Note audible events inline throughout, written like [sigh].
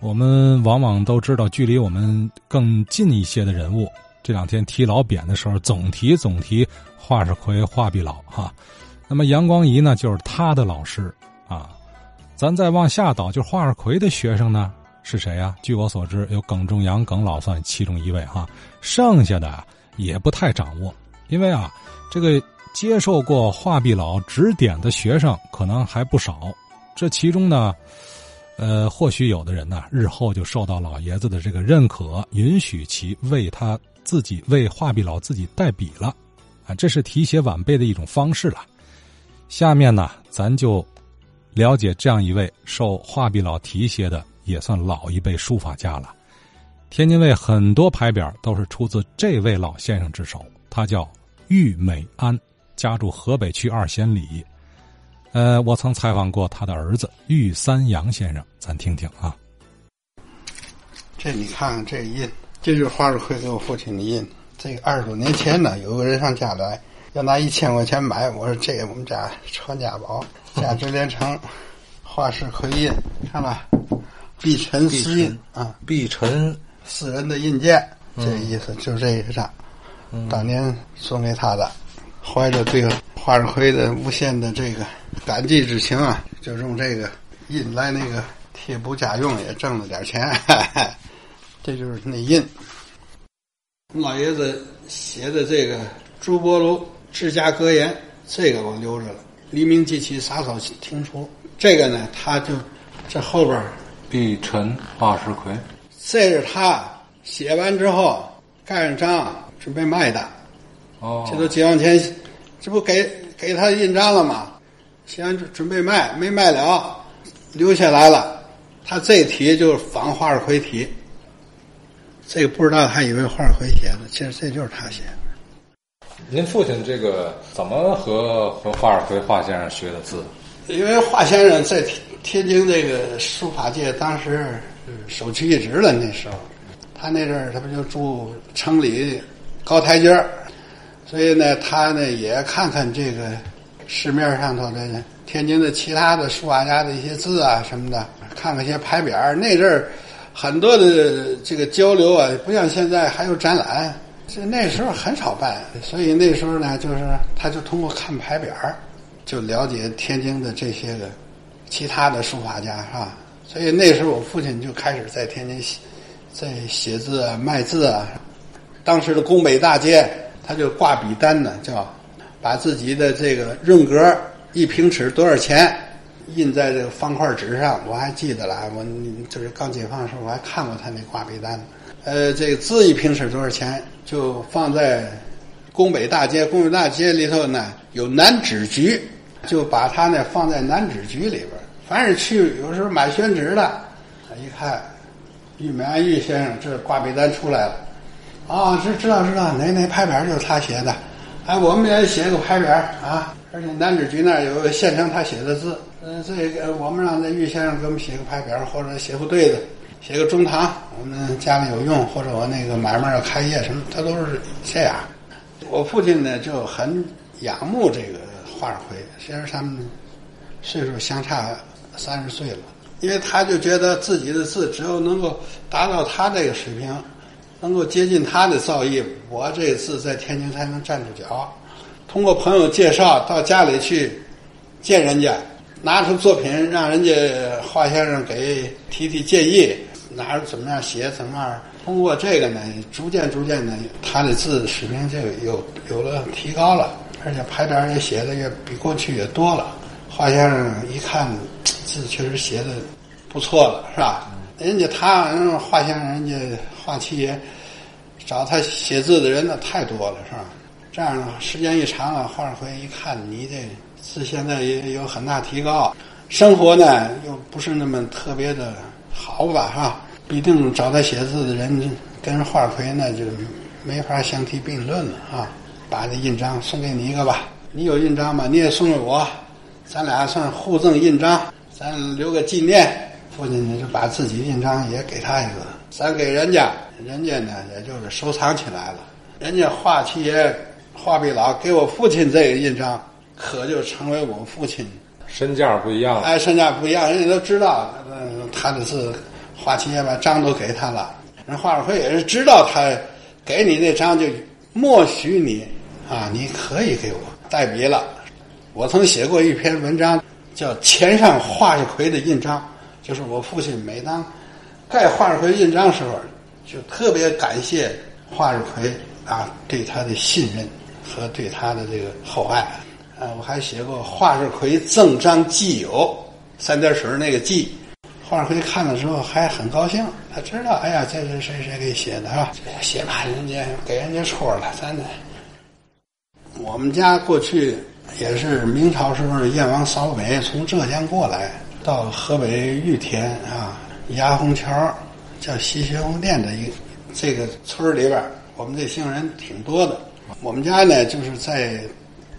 我们往往都知道，距离我们更近一些的人物，这两天提老匾的时候，总提总提华世奎、华碧老哈。那么杨光仪呢，就是他的老师啊。咱再往下倒，就华世奎的学生呢是谁呀？据我所知，有耿仲阳、耿老算其中一位哈，剩下的也不太掌握，因为啊，这个接受过华碧老指点的学生可能还不少，这其中呢。呃，或许有的人呢，日后就受到老爷子的这个认可，允许其为他自己为画壁老自己代笔了，啊，这是提携晚辈的一种方式了。下面呢，咱就了解这样一位受画壁老提携的，也算老一辈书法家了。天津卫很多牌匾都是出自这位老先生之手，他叫郁美安，家住河北区二仙里。呃，我曾采访过他的儿子玉三阳先生，咱听听啊。这你看看这印，这就是花日奎给我父亲的印。这个二十多年前呢，有个人上家来，要拿一千块钱买，我说这个我们家传家宝，价值连城，华世奎印，看吧，碧晨私印 [laughs] 啊，碧晨私人的印鉴，这意思就是这一张，当年送给他的，怀着对花日奎的无限的这个。感激之情啊，就用这个印来那个贴补家用，也挣了点钱。[laughs] 这就是那印。老爷子写的这个朱柏庐治家格言，这个我留着了。黎明即起，洒扫庭除。这个呢，他就这后边碧尘华世奎，这是他写完之后盖上章，准备卖的。哦，这都解放前，这不给给他印章了吗？先准备卖，没卖了，留下来了。他这题就是仿华世奎题，这个不知道还以为华世奎写的，其实这就是他写的。您父亲这个怎么和和华世奎华先生学的字？因为华先生在天天津这个书法界当时首屈一指了。那时候，他那阵儿他不就住城里高台阶儿，所以呢，他呢也看看这个。市面上头的天津的其他的书法家的一些字啊什么的，看看些牌匾儿那阵儿很多的这个交流啊，不像现在还有展览，这那时候很少办。所以那时候呢，就是他就通过看牌匾儿就了解天津的这些个其他的书法家是吧？所以那时候我父亲就开始在天津写，在写字啊、卖字啊。当时的宫北大街，他就挂笔单呢，叫。把自己的这个润格一平尺多少钱印在这个方块纸上，我还记得了。我就是刚解放的时候，我还看过他那挂笔单。呃，这个字一平尺多少钱，就放在宫北大街。宫北大街里头呢有南纸局，就把它呢放在南纸局里边。凡是去有时候买宣纸的，他一看玉美安玉先生这挂笔单出来了，啊，知知道知道，哪哪牌匾就是他写的。哎，我们也写个牌匾啊，而且南纸局那儿有县城他写的字。嗯，这个我们让那玉先生给我们写个牌匾，或者写副对子，写个中堂，我们家里有用，或者我那个买卖要开业什么，他都是这样。我父亲呢就很仰慕这个华世奎，虽然他们岁数相差三十岁了，因为他就觉得自己的字只有能够达到他这个水平。能够接近他的造诣，我这次在天津才能站住脚。通过朋友介绍到家里去见人家，拿出作品让人家华先生给提提建议，哪怎么样写怎么样。通过这个呢，逐渐逐渐的，他的字水平就有有了提高了，而且牌匾也写的也比过去也多了。华先生一看字确实写的不错了，是吧？人家他华先生，人家华七爷找他写字的人那太多了，是吧？这样，时间一长了，华世奎一看你这字现在也有很大提高，生活呢又不是那么特别的好吧，哈？必定找他写字的人跟华世奎那就没法相提并论了啊！把这印章送给你一个吧，你有印章吗？你也送给我，咱俩算互赠印章，咱留个纪念。父亲呢就把自己印章也给他一个，咱给人家，人家呢也就是收藏起来了。人家华七爷、华碧老给我父亲这个印章，可就成为我父亲身价不一样了。哎，身价不一样，人家都知道，嗯，他的是华七爷把章都给他了，人华世奎也是知道他给你那章就默许你啊，你可以给我代笔了。我曾写过一篇文章，叫《钱上华世奎的印章》，就是我父亲每当盖华日奎印章时候，就特别感谢华日奎啊对他的信任和对他的这个厚爱。啊，我还写过华日奎赠章寄友，三点水那个寄。华日奎看了之后还很高兴，他知道，哎呀，这是谁谁给写的啊？写吧人家，给人家戳了，咱的。我们家过去也是明朝时候燕王扫北从浙江过来，到河北玉田啊牙红桥叫西学红店的一这个村里边，我们这姓人挺多的。我们家呢就是在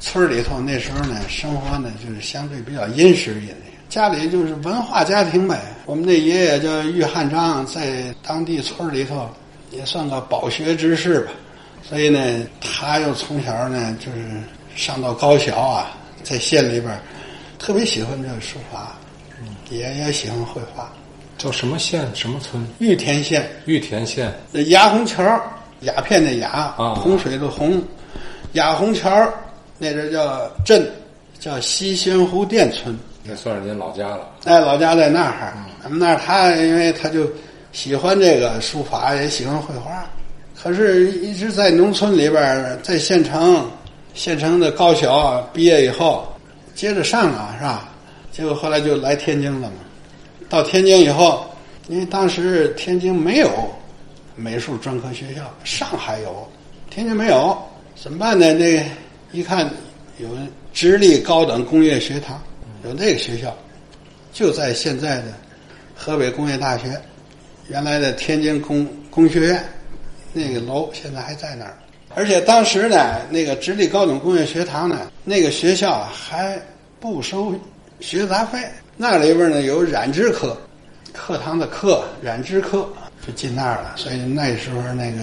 村里头，那时候呢生活呢就是相对比较殷实一点，家里就是文化家庭呗。我们那爷爷叫玉汉章，在当地村里头也算个饱学之士吧。所以呢，他又从小呢就是上到高校啊，在县里边特别喜欢这个书法，也也喜欢绘画。叫什么县？什么村？玉田县玉田县。那雅虹桥，鸦片的鸦，啊洪水的洪，雅红桥那阵叫镇，叫西宣湖店村。那算是您老家了。哎，老家在那儿，咱们那儿他因为他就喜欢这个书法，也喜欢绘画，可是一直在农村里边，在县城，县城的高校毕业以后，接着上啊，是吧？结果后来就来天津了嘛。到天津以后，因为当时天津没有美术专科学校，上海有，天津没有，怎么办呢？那一看有直隶高等工业学堂，有那个学校，就在现在的河北工业大学，原来的天津工工学院那个楼现在还在那儿。而且当时呢，那个直隶高等工业学堂呢，那个学校还不收学杂费。那里边呢有染织科，课堂的课染织课就进那儿了。所以那时候那个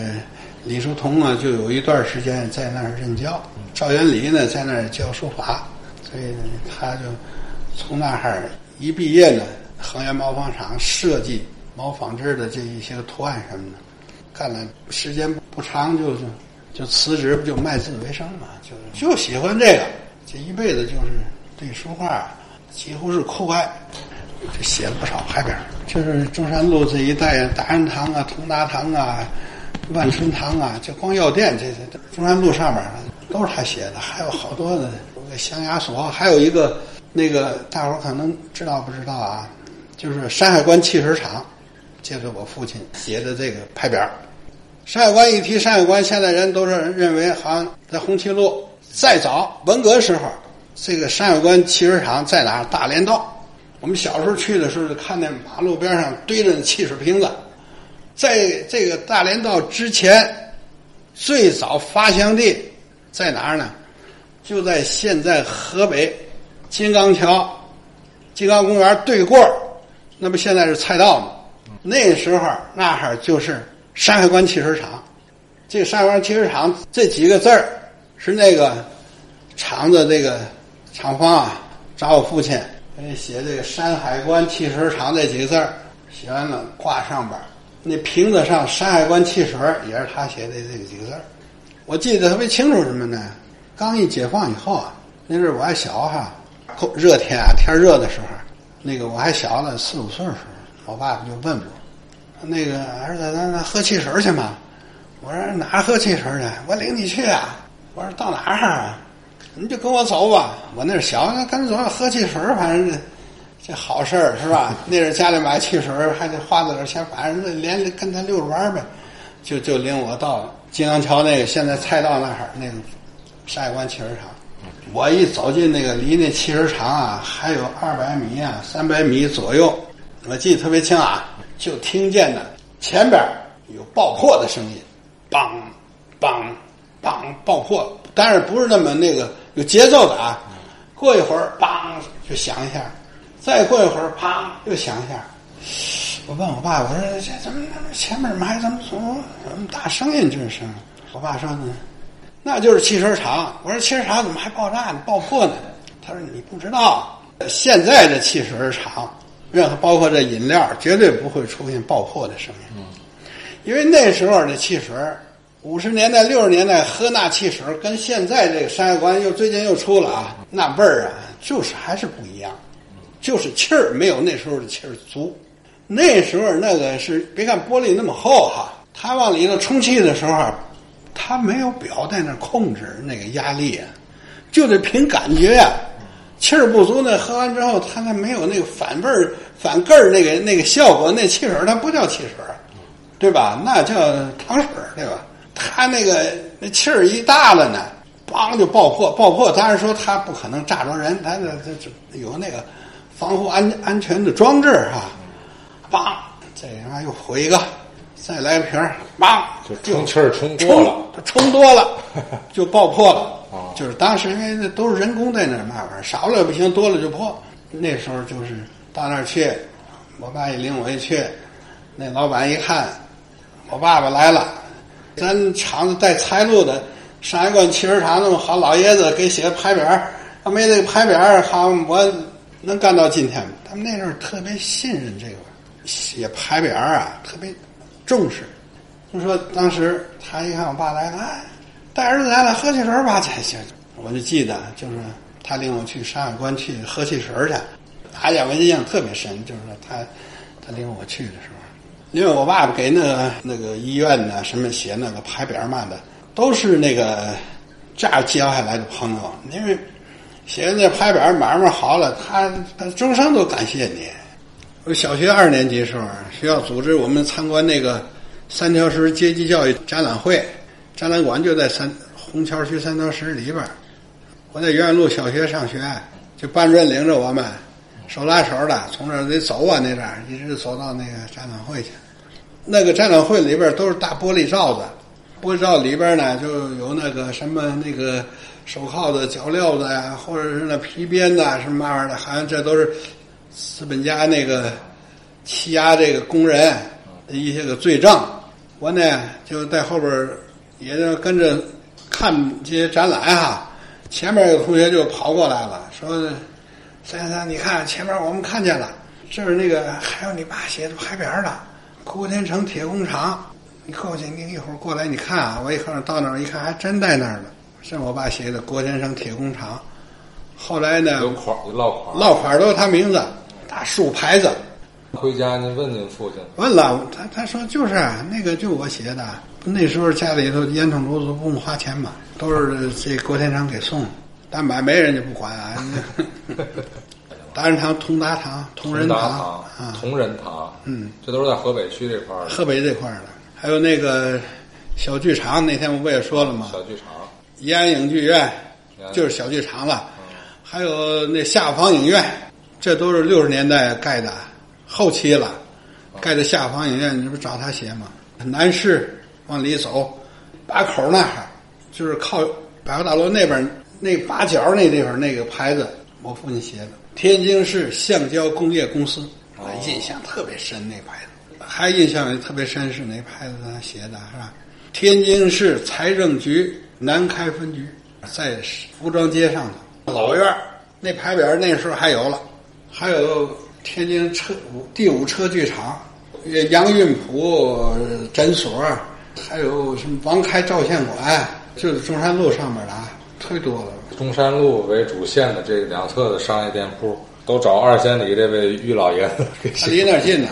李叔同啊，就有一段时间在那儿任教。赵元礼呢在那儿教书法，所以呢他就从那儿一毕业呢，恒源毛纺厂设计毛纺织的这一些图案什么的，干了时间不长就就就辞职，不就卖字为生嘛？就就喜欢这个，这一辈子就是对书画几乎是酷爱，就写了不少海边就是中山路这一带，大安堂啊、同达堂啊、万春堂啊，就光药店这这中山路上面都是他写的，还有好多的，有个象牙所，还有一个那个大伙儿可能知道不知道啊？就是山海关汽水厂，借着我父亲写的这个牌匾。山海关一提山海关，现在人都是认为好像在红旗路。再早文革时候，这个山海关汽水厂在哪？大连道。我们小时候去的时候，就看见马路边上堆着汽水瓶子。在这个大连道之前，最早发祥地在哪儿呢？就在现在河北金刚桥、金刚公园对过儿那不现在是菜道吗？那时候那儿就是山海关汽水厂。这个山海关汽水厂这几个字儿是那个厂子这个厂方啊，找我父亲给写这个山海关汽水厂这几个字儿，写完了挂上边。那瓶子上山海关汽水也是他写的这几个字儿。我记得特别清楚什么呢？刚一解放以后啊，那阵我还小哈，热天啊，天热的时候，那个我还小呢，四五岁的时候，我爸爸就问我，那个儿子，咱咱喝汽水去吗？我说哪喝汽水去？我领你去啊！我说到哪儿啊？你就跟我走吧。我那是小，那跟着走喝汽水，反正这这好事儿是吧？[laughs] 那阵儿家里买汽水还得花点钱，反正连跟他溜着玩儿呗。就就领我到金阳桥那个现在菜道那儿那个山海关汽水厂。我一走进那个离那汽水厂啊还有二百米啊三百米左右，我记得特别清啊，就听见呢前边有爆破的声音，梆梆梆爆破，但是不是那么那个有节奏的啊。过一会儿梆就响一下，再过一会儿砰又响一下。我问我爸，我说这怎么前面怎么还怎么怎么怎么大声音这声？我爸说呢，那就是汽车厂。我说汽车厂怎么还爆炸呢、爆破呢？他说你不知道，现在的汽水厂任何包括这饮料，绝对不会出现爆破的声音。因为那时候的汽水，五十年代、六十年代喝那汽水，跟现在这个山海关又最近又出了啊，那味儿啊，就是还是不一样，就是气儿没有那时候的气儿足。那时候那个是别看玻璃那么厚哈，它往里头充气的时候，它没有表在那控制那个压力啊，就得凭感觉呀、气儿不足呢，喝完之后它那没有那个反味儿、反盖儿那个那个效果，那汽水它不叫汽水，对吧？那叫糖水，对吧？它那个那气儿一大了呢，梆就爆破，爆破。当然说他不可能炸着人，他这这这有那个防护安安全的装置哈、梆，这他妈又回一个，再来瓶儿，梆，就充气儿充多了，充充多了就爆破了。哦就是当时因为那都是人工在那儿嘛玩意儿，少了也不行，多了就破。那时候就是到那儿去，我爸一领我一去，那老板一看，我爸爸来了，咱厂子带财路的上海关汽车厂那么好老爷子给写个牌匾儿，没这个牌匾儿，好我能干到今天吗？他们那时候特别信任这个写牌匾儿啊，特别重视。就说当时他一看我爸来了，哎，带儿子来了，喝汽水吧，这行。我就记得，就是他领我去山海关去喝汽水去，大家我印象特别深，就是说他他领我去的时候，因为我爸爸给那个那个医院呢什么写那个牌匾嘛的，都是那个这样交下来的朋友，因为写那牌匾买卖好了，他他终生都感谢你。我小学二年级时候，学校组织我们参观那个三条石阶级教育展览会，展览馆就在三红桥区三条石里边儿。我在元安路小学上学，就班主任领着我们手拉手的从这儿得走啊，那阵儿一直走到那个展览会去。那个展览会里边都是大玻璃罩子，玻璃罩里边呢就有那个什么那个手铐子、脚镣子呀，或者是那皮鞭呐，什么玩意儿的，好像这都是资本家那个欺压这个工人的一些个罪证。我呢就在后边也就跟着看这些展览哈。前面有同学就跑过来了，说：“三三，你看前面我们看见了，这是那个还有你爸写的牌匾儿了，郭天成铁工厂。你过去，你一会儿过来，你看啊。我一会儿到那儿一看，还真在那儿呢，是我爸写的郭天成铁工厂。后来呢，有款儿有落款儿。落款都是他名字，大竖牌子。回家您问您父亲，问了他，他说就是啊那个就我写的。那时候家里头烟囱炉子不用花钱嘛，都是这郭天成给送，但买没人就不管啊。达仁 [laughs] 堂、同达堂、同仁堂堂啊，同仁堂，嗯，这都是在河北区这块儿的河北这块儿的，还有那个小剧场，那天我不也说了吗？小剧场。延安影剧院就是小剧场了，还有那下坊影院，这都是六十年代盖的，后期了，盖的下坊影院，你这不找他写吗？南市往里走，把口那儿就是靠百货大楼那边那八角那地方那个牌子，我父亲写的，天津市橡胶工业公司，我印象特别深那牌子，还印象也特别深是哪牌子他写的是吧？天津市财政局南开分局在服装街上头老院儿那牌匾那时候还有了，还有天津车五第五车剧场，呃杨运普诊所，还有什么王开照相馆，就是中山路上面的啊，忒多了。中山路为主线的这两侧的商业店铺，都找二千里这位于老爷子给他 [laughs] 离那儿近呢。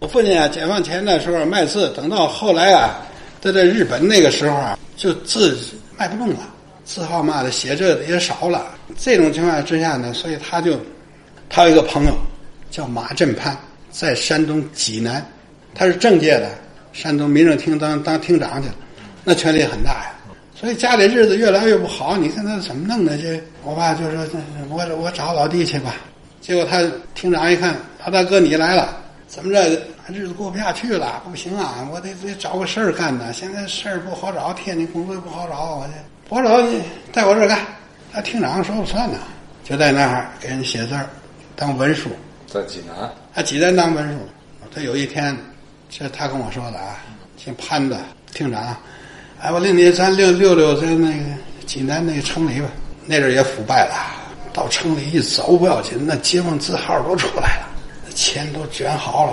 我父亲啊，解放前的时候卖字，等到后来啊，在这日本那个时候啊，就字卖不动了，字号嘛的写这的也少了。这种情况之下呢，所以他就他有一个朋友叫马振潘，在山东济南，他是政界的，山东民政厅当当厅长去了，那权力很大呀。所以家里日子越来越不好，你看他怎么弄的？这我爸就说：“我我找老弟去吧。”结果他厅长一看，老大哥你来了，怎么着日子过不下去了？不行啊，我得得找个事儿干呢。现在事儿不好找，天津工作也不好找，我这不好找，你在我这儿干。他厅长说了算呢，就在那儿给人写字儿，当文书。在济南，他济南当文书。他有一天，这他跟我说的啊，姓潘的厅长，哎，我领你咱溜溜溜在那个济南那个城里吧，那阵儿也腐败了，到城里一走不要紧，那街坊字号都出来了，钱都卷好了，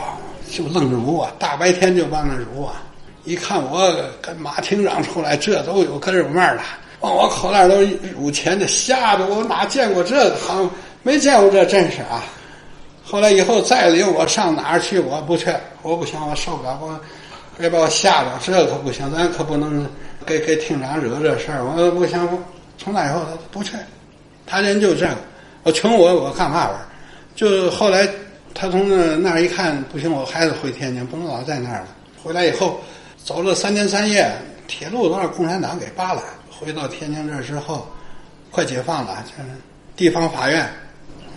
就愣入啊！大白天就往那入啊！一看我跟马厅长出来，这都有哥们儿了，往我口袋都入钱的，吓得我哪见过这个行，没见过这阵势啊！后来以后再领我上哪儿去，我不去，我不行，我受不了，我别把我吓着，这可不行，咱可不能给给厅长惹这事儿，我不行，从那以后他不去，他人就这样，我穷我我干嘛玩儿？就后来他从那那儿一看不行，我还是回天津，不能老在那儿了。回来以后走了三天三夜，铁路都让共产党给扒了。回到天津这之后，快解放了，就是地方法院，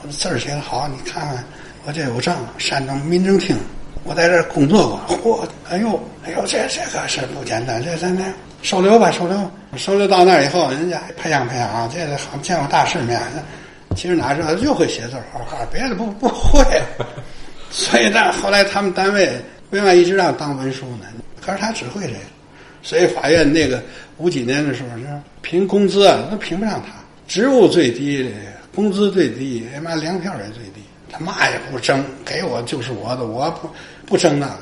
我的字儿写的好，你看看我这有证，山东民政厅，我在这儿工作过。嚯，哎呦，哎呦，这这个事儿不简单，这咱这收留吧，收留，收留到那儿以后，人家培养培养啊，这个好见过大世面。其实哪知道就会写字儿画画，别的不不会。[laughs] 所以那后来他们单位为嘛一直让当文书呢？可是他只会这个，所以法院那个五几年的时候，是评工资啊，都评不上他，职务最低，工资最低，他妈粮票也最低，他嘛也不争，给我就是我的，我不不争那个。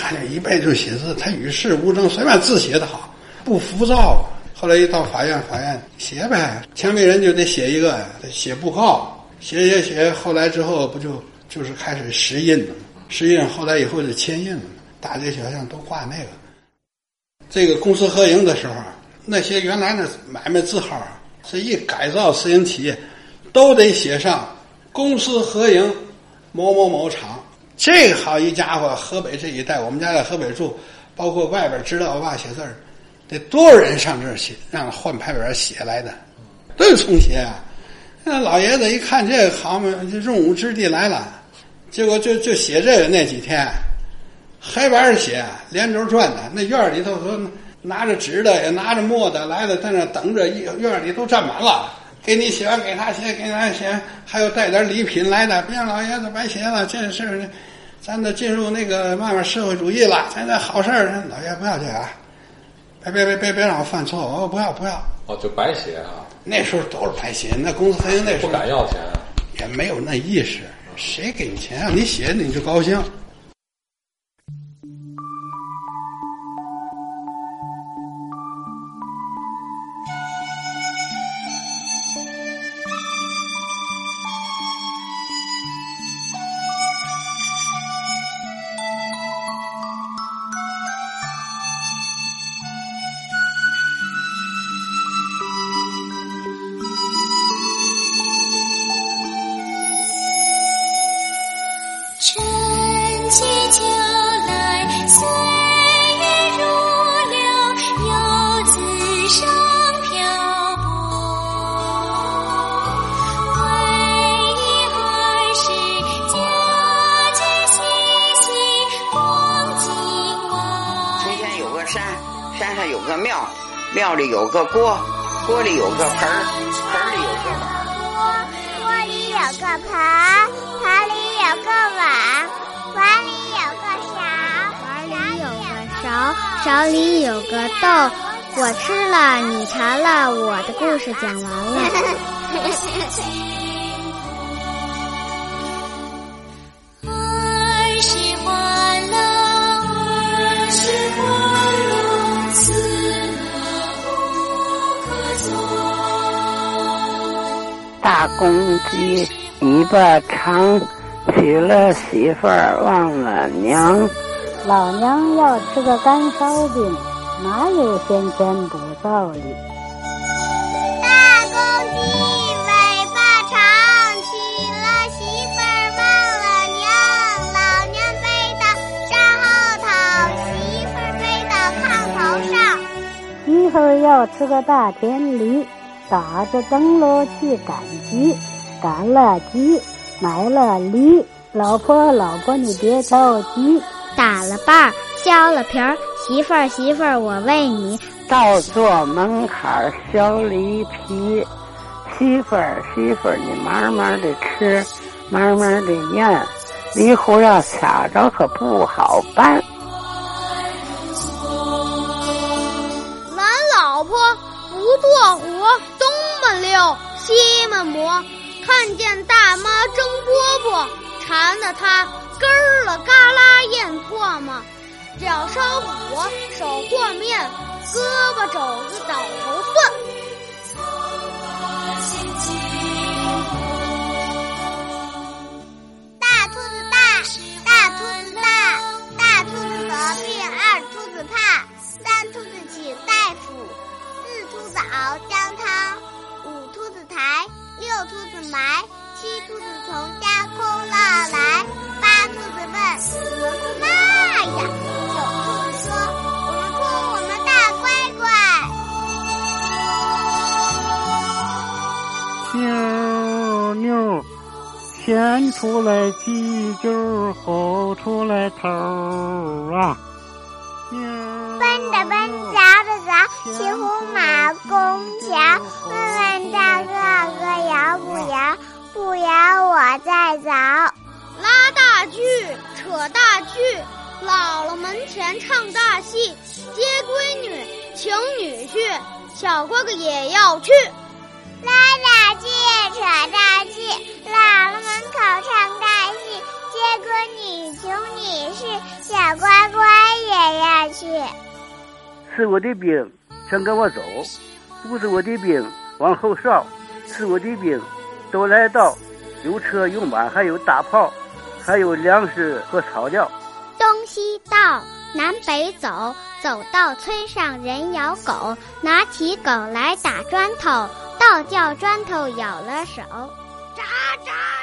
他就一辈子就写字，他与世无争，随便字写的好，不浮躁。后来一到法院，法院写呗，签名人就得写一个，写布告，写写写。后来之后不就就是开始石印了？石印后来以后就签印了，大街小巷都挂那个。这个公私合营的时候，那些原来那买卖字号，是一改造私营企业，都得写上公私合营某某某厂。这好一家伙，河北这一带，我们家在河北住，包括外边知道我爸写字儿。得多少人上这儿写，让换牌匾写来的，都是重写啊！那老爷子一看这个好嘛，就用武之地来了，结果就就写这个那几天，黑板写，连轴转的。那院里头都拿着纸的，也拿着墨的来了，在那等着，院里都站满了。给你写完，给他写，给他写，还有带点礼品来的。别让老爷子白写了，这事儿，咱得进入那个慢慢社会主义了，咱这好事儿，老爷不要这个。别别别别别让我犯错！我不要不要！哦，就白写啊！那时候都是白写，那公司合营那时候不敢要钱，也没有那意识。谁给你钱啊？你写你就高兴。里有个锅，锅里有个盆儿，盆里有个碗。锅锅里有个盆，盆里有个碗，碗里有个勺，碗里有个勺，勺里有个豆。我吃了，你尝了，我的故事讲完了。[laughs] 大公鸡尾巴长，娶了媳妇儿忘了娘。老娘要吃个干烧饼，哪有先天不造的？大公鸡尾巴长，娶了媳妇儿忘了娘。老娘背到山后头，媳妇儿背到炕头上。媳妇儿要吃个大田里。打着灯笼去赶集，赶了集买了梨。老婆老婆你别着急，打了瓣儿削了皮儿。媳妇儿媳妇儿我为你倒坐门槛儿削梨皮。媳妇儿媳妇儿你慢慢的吃，慢慢的咽。梨核要卡着可不好办。俺老婆不做活。溜，西门磨，看见大妈蒸饽饽，馋得他咯儿了嘎啦咽唾沫，脚烧火，手和面，胳膊肘子倒头蒜。大兔子大，大兔子大，大兔子得病，二兔子怕，三兔子请大夫，四兔子熬姜汤，兔子抬，六兔子埋，七兔子从家哭了来，八兔子问我们哭嘛呀？九兔子说我们哭我们大乖乖。妞妞，前出来鸡揪，后出来头啊！奔的奔，凿的凿，骑虎马弓桥。不摇？不摇我再凿。拉大锯，扯大锯，姥姥门前唱大戏，接闺女，请女婿，小哥哥也要去。拉大锯，扯大锯，姥姥门口唱大戏，接闺女，请女婿，小乖乖也要去。是我的兵，全跟我走；不是我的兵，往后稍；是我的兵，都来到。有车有马，还有大炮，还有粮食和草料。东西到，南北走，走到村上人咬狗，拿起狗来打砖头，倒叫砖头咬了手。喳喳。